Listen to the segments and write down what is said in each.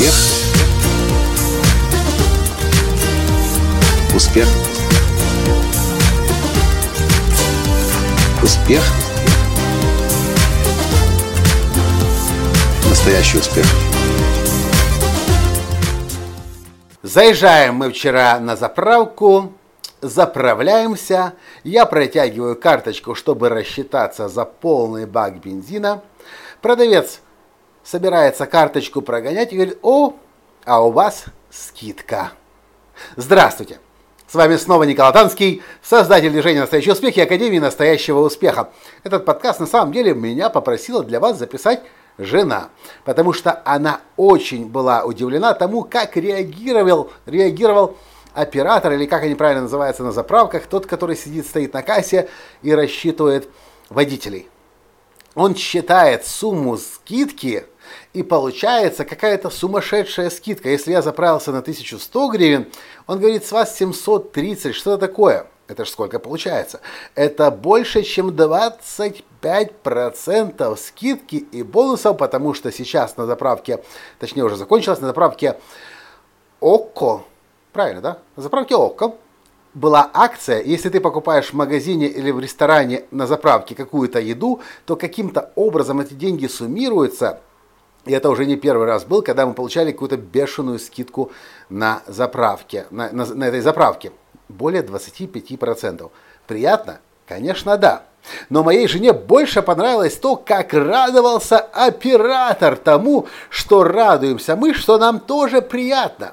Успех. Успех. Успех. Настоящий успех. Заезжаем мы вчера на заправку, заправляемся, я протягиваю карточку, чтобы рассчитаться за полный бак бензина. Продавец собирается карточку прогонять и говорит, о, а у вас скидка. Здравствуйте! С вами снова Николай Танский, создатель движения «Настоящий успех» и Академии «Настоящего успеха». Этот подкаст на самом деле меня попросила для вас записать жена, потому что она очень была удивлена тому, как реагировал, реагировал оператор, или как они правильно называются на заправках, тот, который сидит, стоит на кассе и рассчитывает водителей. Он считает сумму скидки, и получается какая-то сумасшедшая скидка. Если я заправился на 1100 гривен, он говорит, с вас 730, что это такое? Это же сколько получается? Это больше, чем 25% скидки и бонусов, потому что сейчас на заправке, точнее уже закончилось, на заправке ОККО, правильно, да? На заправке ОККО была акция, если ты покупаешь в магазине или в ресторане на заправке какую-то еду, то каким-то образом эти деньги суммируются, и это уже не первый раз был, когда мы получали какую-то бешеную скидку на заправке, на, на, на этой заправке. Более 25%. Приятно? Конечно, да. Но моей жене больше понравилось то, как радовался оператор тому, что радуемся мы, что нам тоже приятно.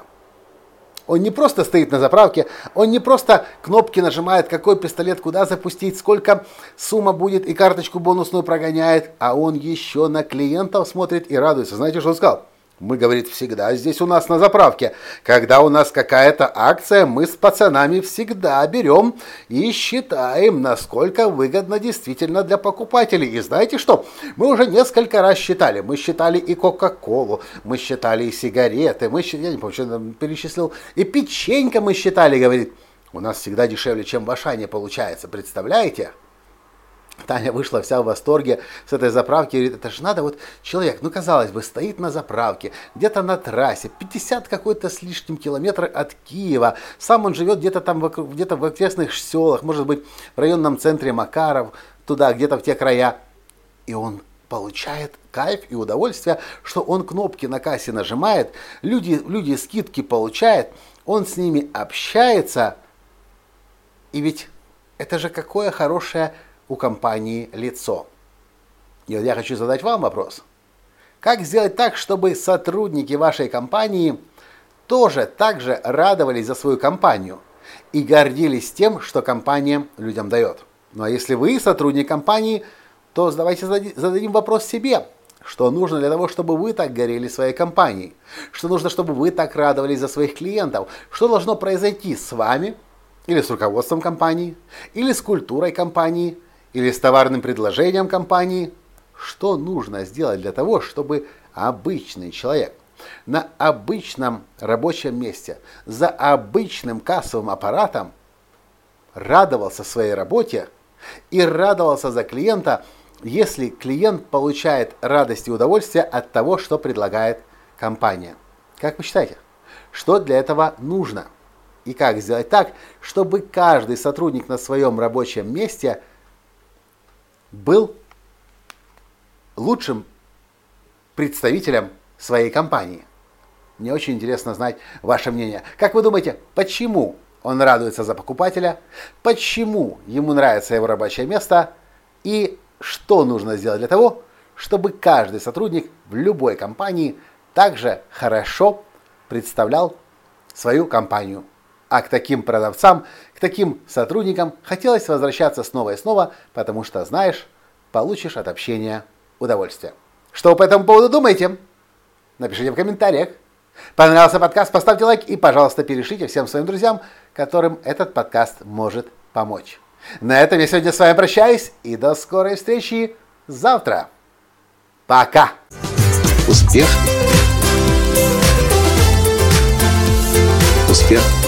Он не просто стоит на заправке, он не просто кнопки нажимает, какой пистолет куда запустить, сколько сумма будет и карточку бонусную прогоняет, а он еще на клиентов смотрит и радуется. Знаете, что он сказал? Мы, говорит, всегда здесь у нас на заправке. Когда у нас какая-то акция, мы с пацанами всегда берем и считаем, насколько выгодно действительно для покупателей. И знаете что? Мы уже несколько раз считали. Мы считали и Кока-Колу, мы считали и сигареты, мы считали, я не помню, что перечислил, и печенька мы считали, говорит. У нас всегда дешевле, чем в Ашане получается, представляете? Таня вышла вся в восторге с этой заправки. Говорит, это же надо, вот человек, ну казалось бы, стоит на заправке, где-то на трассе, 50 какой-то с лишним километров от Киева. Сам он живет где-то там, где-то в окрестных селах, может быть, в районном центре Макаров, туда, где-то в те края. И он получает кайф и удовольствие, что он кнопки на кассе нажимает, люди, люди скидки получают, он с ними общается. И ведь это же какое хорошее у компании лицо. И вот я хочу задать вам вопрос. Как сделать так, чтобы сотрудники вашей компании тоже так же радовались за свою компанию и гордились тем, что компания людям дает? Ну а если вы сотрудник компании, то давайте зададим вопрос себе. Что нужно для того, чтобы вы так горели своей компанией? Что нужно, чтобы вы так радовались за своих клиентов? Что должно произойти с вами или с руководством компании, или с культурой компании – или с товарным предложением компании, что нужно сделать для того, чтобы обычный человек на обычном рабочем месте за обычным кассовым аппаратом радовался своей работе и радовался за клиента, если клиент получает радость и удовольствие от того, что предлагает компания. Как вы считаете, что для этого нужно? И как сделать так, чтобы каждый сотрудник на своем рабочем месте – был лучшим представителем своей компании. Мне очень интересно знать ваше мнение. Как вы думаете, почему он радуется за покупателя, почему ему нравится его рабочее место и что нужно сделать для того, чтобы каждый сотрудник в любой компании также хорошо представлял свою компанию. А к таким продавцам, к таким сотрудникам хотелось возвращаться снова и снова, потому что, знаешь, получишь от общения удовольствие. Что вы по этому поводу думаете? Напишите в комментариях. Понравился подкаст, поставьте лайк и, пожалуйста, перешлите всем своим друзьям, которым этот подкаст может помочь. На этом я сегодня с вами прощаюсь и до скорой встречи завтра. Пока! Успех! Успех!